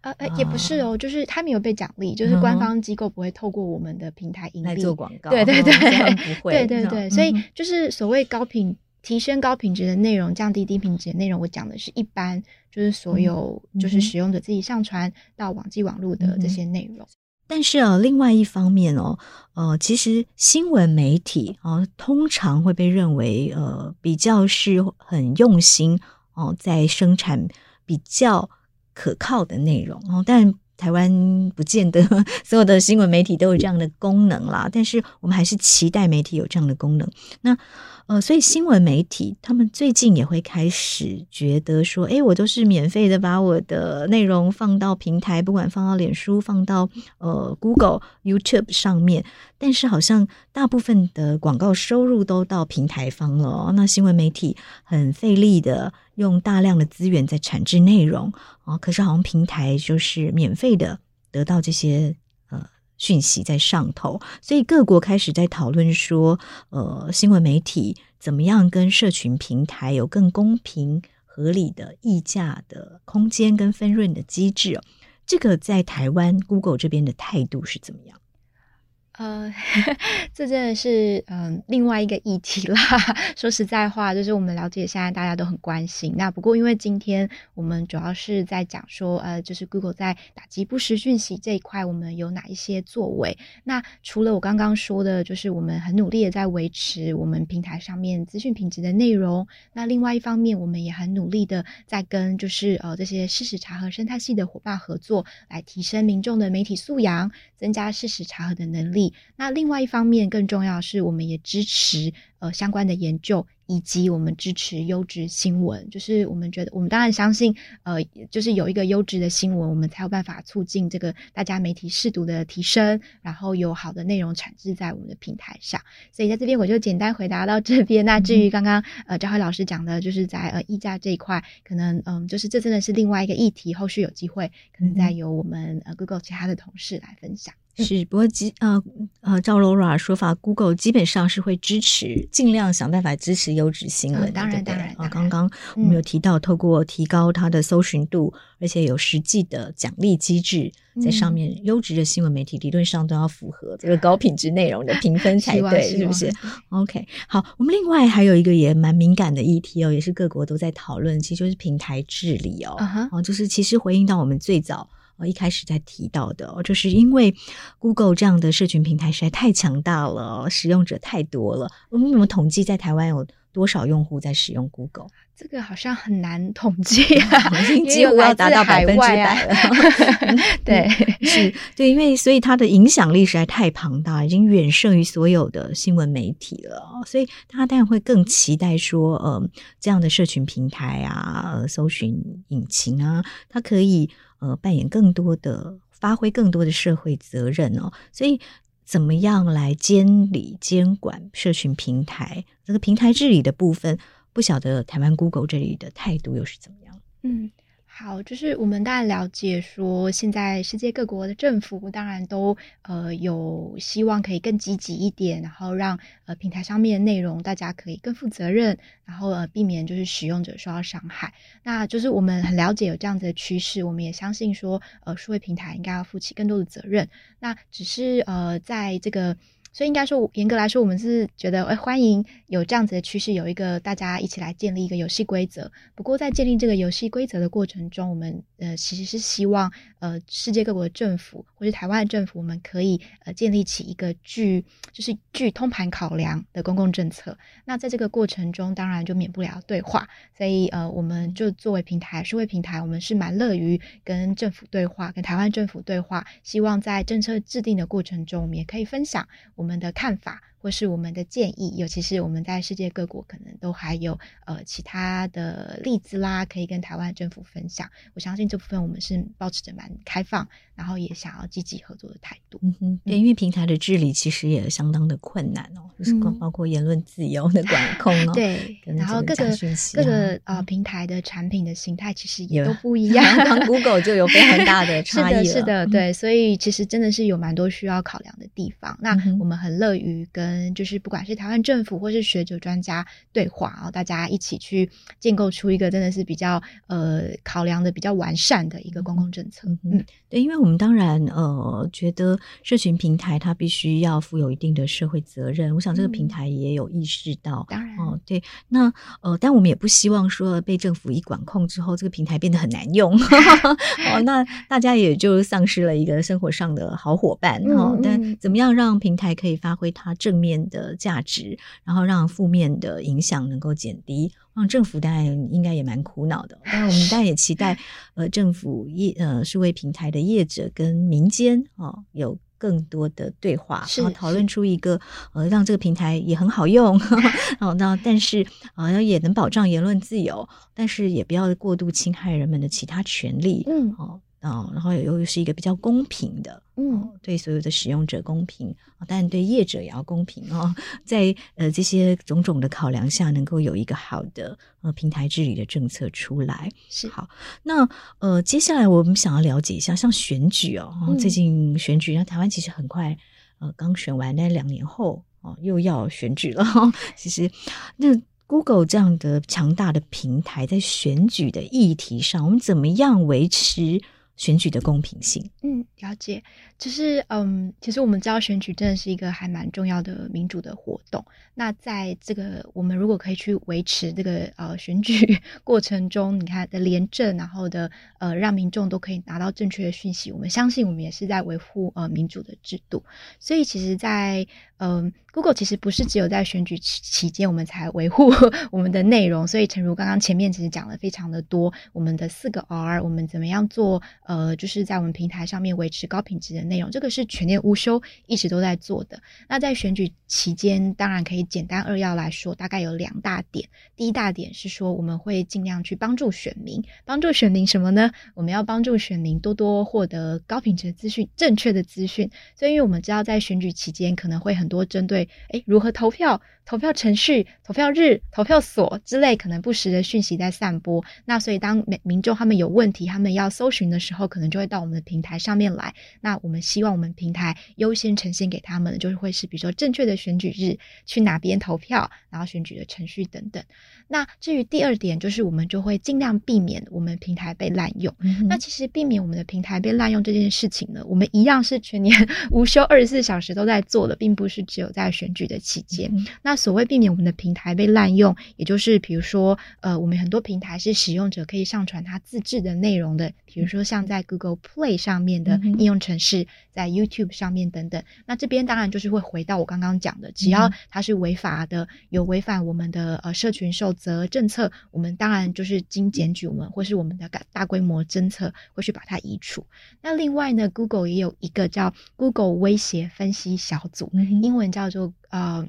呃呃，也不是哦，就是他没有被奖励，就是官方机构不会透过我们的平台盈利做广告。对对对，不会。对对对，所以就是所谓高品。提升高品质的内容，降低低品质的内容。我讲的是一般，就是所有就是使用者自己上传到网际网络的这些内容。但是啊，另外一方面哦，呃，其实新闻媒体啊，通常会被认为呃比较是很用心哦，在生产比较可靠的内容哦。但台湾不见得 所有的新闻媒体都有这样的功能啦。但是我们还是期待媒体有这样的功能。那。呃，所以新闻媒体他们最近也会开始觉得说，诶，我都是免费的，把我的内容放到平台，不管放到脸书、放到呃 Google、YouTube 上面，但是好像大部分的广告收入都到平台方了。那新闻媒体很费力的用大量的资源在产制内容啊，可是好像平台就是免费的得到这些。讯息在上头，所以各国开始在讨论说，呃，新闻媒体怎么样跟社群平台有更公平合理的议价的空间跟分润的机制。这个在台湾 Google 这边的态度是怎么样？呃，这真的是嗯、另外一个议题啦。说实在话，就是我们了解现在大家都很关心。那不过因为今天我们主要是在讲说，呃，就是 Google 在打击不实讯息这一块，我们有哪一些作为？那除了我刚刚说的，就是我们很努力的在维持我们平台上面资讯品质的内容。那另外一方面，我们也很努力的在跟就是呃这些事实查核生态系的伙伴合作，来提升民众的媒体素养，增加事实查核的能力。那另外一方面，更重要的是，我们也支持呃相关的研究。以及我们支持优质新闻，就是我们觉得，我们当然相信，呃，就是有一个优质的新闻，我们才有办法促进这个大家媒体适度的提升，然后有好的内容产制在我们的平台上。所以在这边我就简单回答到这边。那至于刚刚呃张辉老师讲的，就是在呃溢价这一块，可能嗯、呃，就是这真的是另外一个议题，后续有机会可能再由我们呃 Google 其他的同事来分享。是，不过基呃呃，照 Laura 说法，Google 基本上是会支持，尽量想办法支持。优质新闻，当然当然啊！刚刚我们有提到，透过提高它的搜寻度，嗯、而且有实际的奖励机制在上面，优质的新闻媒体理论上都要符合这个高品质内容的评分才对，是不是？OK，好，我们另外还有一个也蛮敏感的议题哦，也是各国都在讨论，其实就是平台治理哦，哦、uh，huh. 就是其实回应到我们最早。我一开始在提到的哦，就是因为 Google 这样的社群平台实在太强大了，使用者太多了。我们怎么统计在台湾有多少用户在使用 Google？这个好像很难统 计啊，已经几乎要达到百分之百了。对，是，对，因为所以它的影响力实在太庞大，已经远胜于所有的新闻媒体了。所以大家当然会更期待说，呃，这样的社群平台啊，呃，搜寻引擎啊，它可以。呃，扮演更多的、发挥更多的社会责任哦，所以怎么样来监理、监管社群平台？这个平台治理的部分，不晓得台湾 Google 这里的态度又是怎么样？嗯。好，就是我们当然了解说，现在世界各国的政府当然都呃有希望可以更积极一点，然后让呃平台上面的内容大家可以更负责任，然后呃避免就是使用者受到伤害。那就是我们很了解有这样子的趋势，我们也相信说，呃数位平台应该要负起更多的责任。那只是呃在这个。所以应该说，严格来说，我们是觉得，哎，欢迎有这样子的趋势，有一个大家一起来建立一个游戏规则。不过，在建立这个游戏规则的过程中，我们呃其实是希望，呃，世界各国的政府或是台湾的政府，我们可以呃建立起一个具就是具通盘考量的公共政策。那在这个过程中，当然就免不了对话。所以呃，我们就作为平台，数位平台，我们是蛮乐于跟政府对话，跟台湾政府对话。希望在政策制定的过程中，我们也可以分享我们的看法。或是我们的建议，尤其是我们在世界各国可能都还有呃其他的例子啦，可以跟台湾政府分享。我相信这部分我们是保持着蛮开放，然后也想要积极合作的态度。嗯哼，对，因为平台的治理其实也相当的困难哦，嗯、就是包括言论自由的管控哦。对，然后各个、啊、各个呃平台的产品的形态其实也都不一样，刚 Google 就有非常大 的差异了。是的，是的，对，所以其实真的是有蛮多需要考量的地方。那我们很乐于跟嗯，就是不管是台湾政府或是学者专家对话，然后大家一起去建构出一个真的是比较呃考量的比较完善的一个公共政策。嗯，对，因为我们当然呃觉得社群平台它必须要负有一定的社会责任，我想这个平台也有意识到。当然，哦，对，那呃，但我们也不希望说被政府一管控之后，这个平台变得很难用，哦，那 大家也就丧失了一个生活上的好伙伴。哦，但怎么样让平台可以发挥它正面面的价值，然后让负面的影响能够减低，让政府当然应该也蛮苦恼的。当然，我们当然也期待，呃，政府业呃数位平台的业者跟民间哦有更多的对话，然后讨论出一个呃让这个平台也很好用，哦，那但是啊呃也能保障言论自由，但是也不要过度侵害人们的其他权利，嗯，哦。哦，然后又是一个比较公平的，嗯，对所有的使用者公平，但对业者也要公平哦。在呃这些种种的考量下，能够有一个好的呃平台治理的政策出来是好。那呃接下来我们想要了解一下，像选举哦，嗯、最近选举，那台湾其实很快呃刚选完，那两年后哦又要选举了。其实那 Google 这样的强大的平台，在选举的议题上，我们怎么样维持选举的公平性，嗯，了解，就是嗯，其实我们知道选举真的是一个还蛮重要的民主的活动。那在这个我们如果可以去维持这个呃选举 过程中，你看的廉政，然后的呃让民众都可以拿到正确的讯息，我们相信我们也是在维护呃民主的制度。所以其实在，嗯，Google 其实不是只有在选举期期间我们才维护 我们的内容。所以陈如刚刚前面其实讲了非常的多，我们的四个 R，我们怎么样做？呃，就是在我们平台上面维持高品质的内内容，这个是全年无休一直都在做的。那在选举期间，当然可以简单扼要来说，大概有两大点。第一大点是说，我们会尽量去帮助选民，帮助选民什么呢？我们要帮助选民多多获得高品质的资讯，正确的资讯。所以，因为我们知道在选举期间可能会很多针对，诶，如何投票。投票程序、投票日、投票所之类可能不实的讯息在散播，那所以当民民众他们有问题，他们要搜寻的时候，可能就会到我们的平台上面来。那我们们希望我们平台优先呈现给他们的，就是会是比如说正确的选举日，去哪边投票，然后选举的程序等等。那至于第二点，就是我们就会尽量避免我们平台被滥用。嗯、那其实避免我们的平台被滥用这件事情呢，我们一样是全年 无休二十四小时都在做的，并不是只有在选举的期间。嗯、那所谓避免我们的平台被滥用，也就是比如说，呃，我们很多平台是使用者可以上传他自制的内容的，比如说像在 Google Play 上面的应用程式，嗯、在 YouTube 上面等等。那这边当然就是会回到我刚刚讲的，只要它是违法的，有违反我们的呃社群守则政策，我们当然就是经检举我们或是我们的大规模侦测会去把它移除。那另外呢，Google 也有一个叫 Google 威胁分析小组，嗯、英文叫做呃。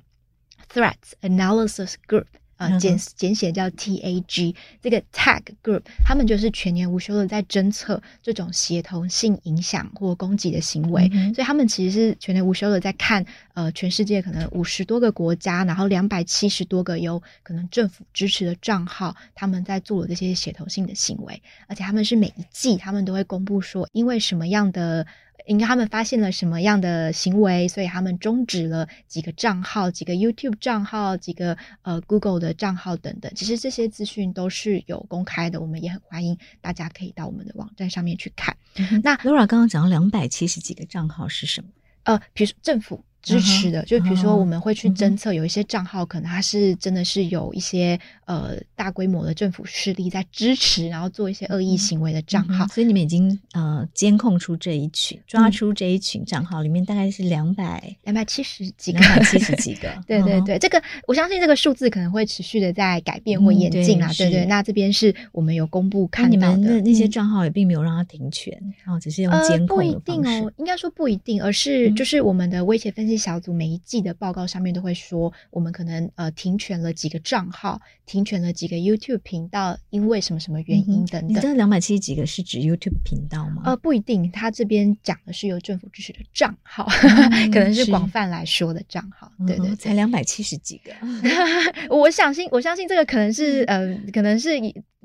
Threats Analysis Group，呃，简简写叫 TAG，这个 Tag Group，他们就是全年无休的在侦测这种协同性影响或攻击的行为，嗯、所以他们其实是全年无休的在看，呃，全世界可能五十多个国家，然后两百七十多个有可能政府支持的账号，他们在做这些协同性的行为，而且他们是每一季他们都会公布说，因为什么样的。应该他们发现了什么样的行为，所以他们终止了几个账号、几个 YouTube 账号、几个呃 Google 的账号等等。其实这些资讯都是有公开的，我们也很欢迎大家可以到我们的网站上面去看。嗯、那 Laura 刚刚讲了两百七十几个账号是什么？呃，比如说政府。支持的，就比如说我们会去侦测，有一些账号可能它是真的是有一些呃大规模的政府势力在支持，然后做一些恶意行为的账号。所以你们已经呃监控出这一群，抓出这一群账号，里面大概是两百两百七十几个，两百七十几个。对对对，这个我相信这个数字可能会持续的在改变或演进啊。对对，那这边是我们有公布看到的，那些账号也并没有让它停权，然后只是用监控。不一定哦，应该说不一定，而是就是我们的威胁分析。析小组每一季的报告上面都会说，我们可能呃停权了几个账号，停权了几个 YouTube 频道，因为什么什么原因等等。嗯、你这两百七十几个是指 YouTube 频道吗？呃，不一定，他这边讲的是由政府支持的账号，嗯、可能是广泛来说的账号。对对，对，才两百七十几个。我相信，我相信这个可能是呃，可能是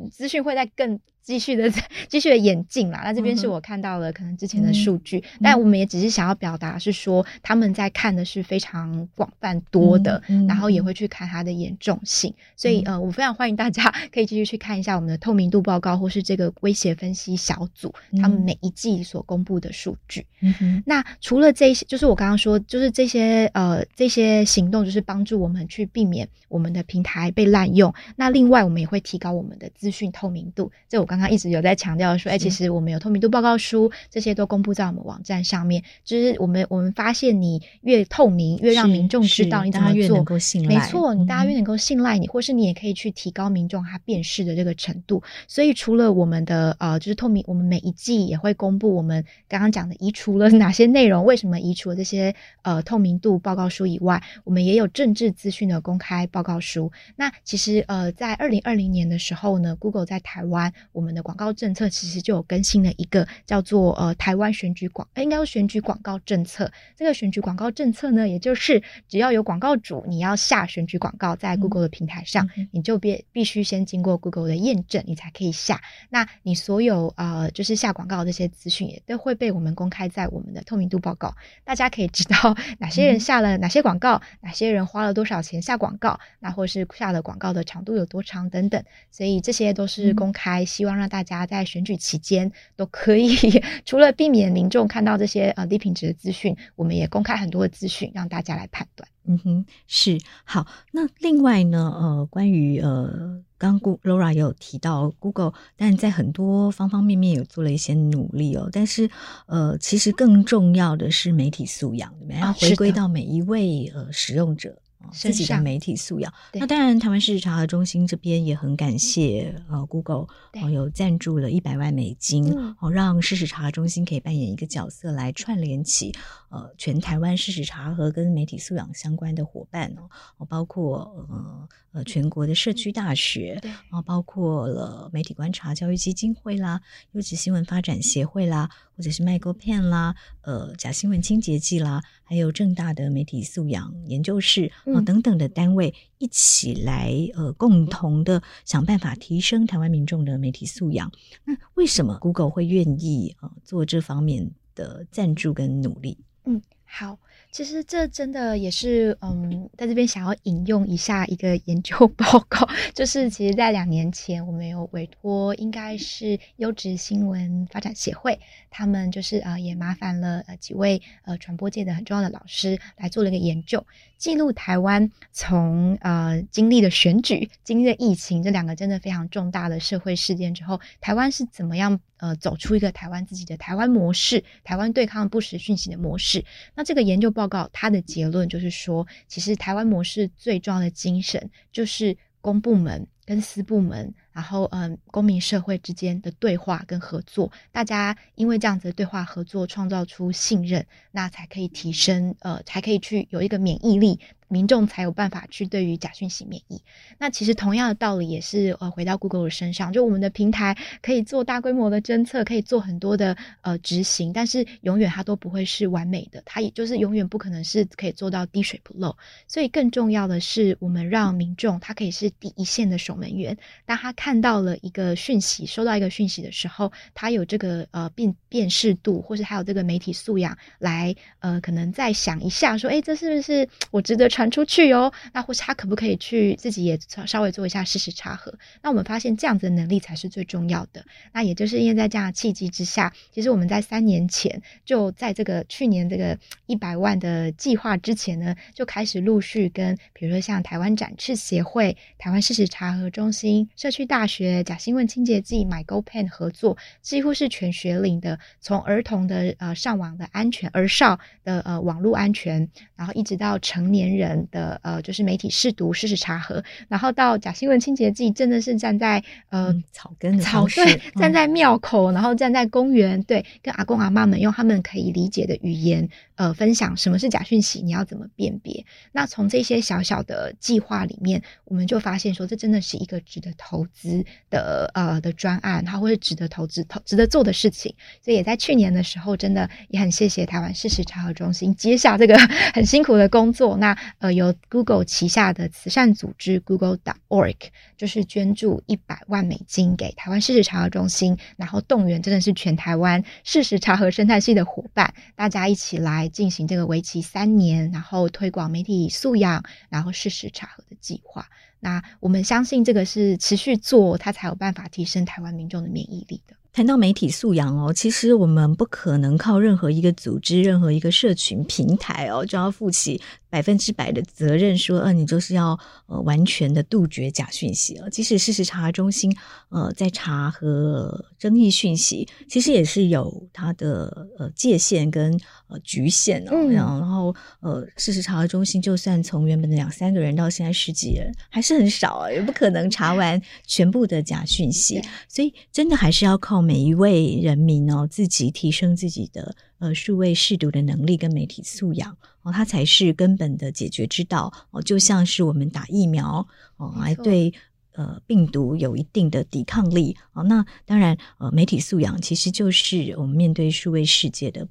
资讯会在更。继续的继续的演进啦，那这边是我看到了可能之前的数据，嗯、但我们也只是想要表达是说他们在看的是非常广泛多的，嗯嗯、然后也会去看它的严重性，所以呃，我非常欢迎大家可以继续去看一下我们的透明度报告或是这个威胁分析小组他们每一季所公布的数据。嗯，那除了这些，就是我刚刚说，就是这些呃这些行动，就是帮助我们去避免我们的平台被滥用。那另外，我们也会提高我们的资讯透明度。这我刚。刚一直有在强调说，哎，其实我们有透明度报告书，这些都公布在我们网站上面。就是我们我们发现，你越透明，越让民众知道你怎么做，越能够信赖。没错，你大家越能够信赖你，或是你也可以去提高民众他辨识的这个程度。所以，除了我们的呃，就是透明，我们每一季也会公布我们刚刚讲的移除了哪些内容，为什么移除了这些呃透明度报告书以外，我们也有政治资讯的公开报告书。那其实呃，在二零二零年的时候呢，Google 在台湾我们。的广告政策其实就有更新了一个叫做呃台湾选举广，应该说选举广告政策。这个选举广告政策呢，也就是只要有广告主，你要下选举广告在 Google 的平台上，嗯、你就必必须先经过 Google 的验证，你才可以下。那你所有呃就是下广告的这些资讯也都会被我们公开在我们的透明度报告，大家可以知道哪些人下了哪些广告，嗯、哪些人花了多少钱下广告，那或是下了广告的长度有多长等等。所以这些都是公开，嗯、希望。让大家在选举期间都可以，除了避免民众看到这些呃低品质的资讯，我们也公开很多的资讯，让大家来判断。嗯哼，是好。那另外呢，呃，关于呃，刚刚 Laura 也有提到 Google，但在很多方方面面有做了一些努力哦。但是呃，其实更重要的是媒体素养？要回归到每一位呃使用者。自己的媒体素养，那当然，台湾事实查核中心这边也很感谢呃，Google 哦，有赞助了一百万美金哦，让事实查核中心可以扮演一个角色，来串联起呃全台湾事实查核跟媒体素养相关的伙伴哦，包括呃呃全国的社区大学，然后，包括了媒体观察教育基金会啦，优质新闻发展协会啦，或者是 MicroPen 啦，呃假新闻清洁剂啦，还有正大的媒体素养研究室。啊，等等的单位一起来，呃，共同的想办法提升台湾民众的媒体素养。那为什么 Google 会愿意呃做这方面的赞助跟努力？嗯，好。其实这真的也是，嗯，在这边想要引用一下一个研究 报告，就是其实，在两年前，我们有委托，应该是优质新闻发展协会，他们就是呃，也麻烦了呃几位呃传播界的很重要的老师来做了一个研究，记录台湾从呃经历了选举、经历了疫情这两个真的非常重大的社会事件之后，台湾是怎么样呃走出一个台湾自己的台湾模式，台湾对抗不实讯息的模式。那这个研究报告，它的结论就是说，其实台湾模式最重要的精神就是公部门跟私部门，然后嗯，公民社会之间的对话跟合作，大家因为这样子的对话合作，创造出信任，那才可以提升呃，才可以去有一个免疫力。民众才有办法去对于假讯息免疫。那其实同样的道理也是呃回到 Google 的身上，就我们的平台可以做大规模的侦测，可以做很多的呃执行，但是永远它都不会是完美的，它也就是永远不可能是可以做到滴水不漏。所以更重要的是，我们让民众他可以是第一线的守门员。当他看到了一个讯息，收到一个讯息的时候，他有这个呃辨辨识度，或是还有这个媒体素养来呃可能再想一下说，诶，这是不是我值得传？出去哦，那或是他可不可以去自己也稍微做一下事实查核？那我们发现这样子的能力才是最重要的。那也就是因为在这样的契机之下，其实我们在三年前就在这个去年这个一百万的计划之前呢，就开始陆续跟比如说像台湾展翅协会、台湾事实查核中心、社区大学、假新闻清洁剂、MicroPen 合作，几乎是全学龄的，从儿童的呃上网的安全、儿少的呃网络安全，然后一直到成年人。的呃，就是媒体试读、事实查核，然后到假新闻清洁剂，真的是站在呃、嗯、草根的草对，站在庙口，嗯、然后站在公园，对，跟阿公阿妈们用他们可以理解的语言，呃分享什么是假讯息，你要怎么辨别。那从这些小小的计划里面，我们就发现说，这真的是一个值得投资的呃的专案，它会是值得投资、投值得做的事情。所以也在去年的时候，真的也很谢谢台湾事实查核中心接下这个 很辛苦的工作。那呃，由 Google 旗下的慈善组织 Google.org 就是捐助一百万美金给台湾事实查核中心，然后动员真的是全台湾事实查核生态系的伙伴，大家一起来进行这个为期三年，然后推广媒体素养，然后事实查核的计划。那我们相信这个是持续做，它才有办法提升台湾民众的免疫力的。谈到媒体素养哦，其实我们不可能靠任何一个组织、任何一个社群平台哦，就要负起百分之百的责任，说，呃，你就是要呃完全的杜绝假讯息啊。即使事实查核中心呃在查和争议讯息，其实也是有它的呃界限跟呃局限哦。嗯、然后呃，事实查核中心就算从原本的两三个人到现在十几人，还是很少啊，也不可能查完全部的假讯息。所以真的还是要靠每一位人民哦，自己提升自己的。呃，数位识读的能力跟媒体素养哦，它才是根本的解决之道哦。就像是我们打疫苗哦，来对呃病毒有一定的抵抗力哦。那当然，呃，媒体素养其实就是我们面对数位世界的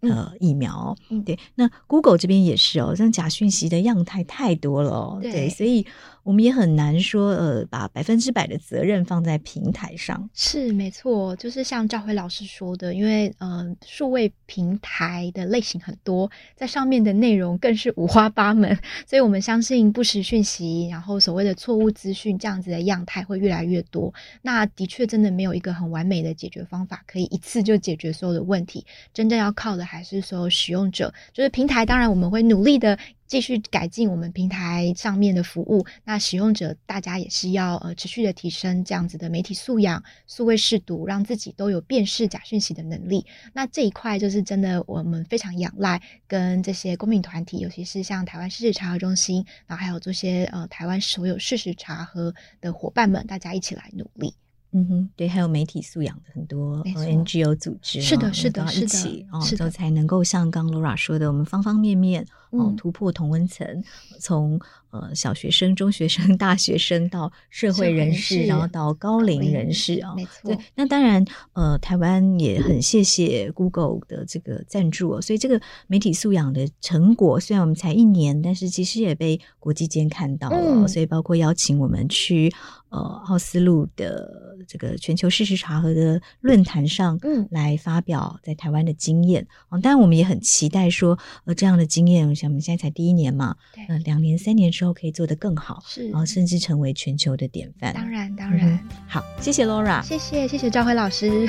呃疫苗。嗯，对。那 Google 这边也是哦，像假讯息的样态太多了哦，对，所以。我们也很难说，呃，把百分之百的责任放在平台上。是没错，就是像赵辉老师说的，因为呃，数位平台的类型很多，在上面的内容更是五花八门，所以我们相信不实讯息，然后所谓的错误资讯这样子的样态会越来越多。那的确真的没有一个很完美的解决方法，可以一次就解决所有的问题。真正要靠的还是所有使用者，就是平台。当然，我们会努力的。继续改进我们平台上面的服务，那使用者大家也是要呃持续的提升这样子的媒体素养、素位识读，让自己都有辨识假讯息的能力。那这一块就是真的，我们非常仰赖跟这些公民团体，尤其是像台湾事实查核中心，然后还有这些呃台湾所有事实查核的伙伴们，大家一起来努力。嗯哼，对，还有媒体素养的很多 NGO 组织，是的，是的，是的，一起哦，都才能够像刚 Laura 说的，我们方方面面。哦，突破同温层，从呃小学生、中学生、大学生到社会人士，然后到高龄人士啊，没。错。对，那当然，呃，台湾也很谢谢 Google 的这个赞助哦，所以这个媒体素养的成果，虽然我们才一年，但是其实也被国际间看到了，嗯、所以包括邀请我们去呃奥斯陆的这个全球事实查核的论坛上，嗯，来发表在台湾的经验。哦，当然我们也很期待说，呃，这样的经验。像我们现在才第一年嘛，对，呃，两年、三年之后可以做得更好，是，然后甚至成为全球的典范。当然，当然，嗯，好，谢谢 Laura，谢谢，谢谢赵辉老师，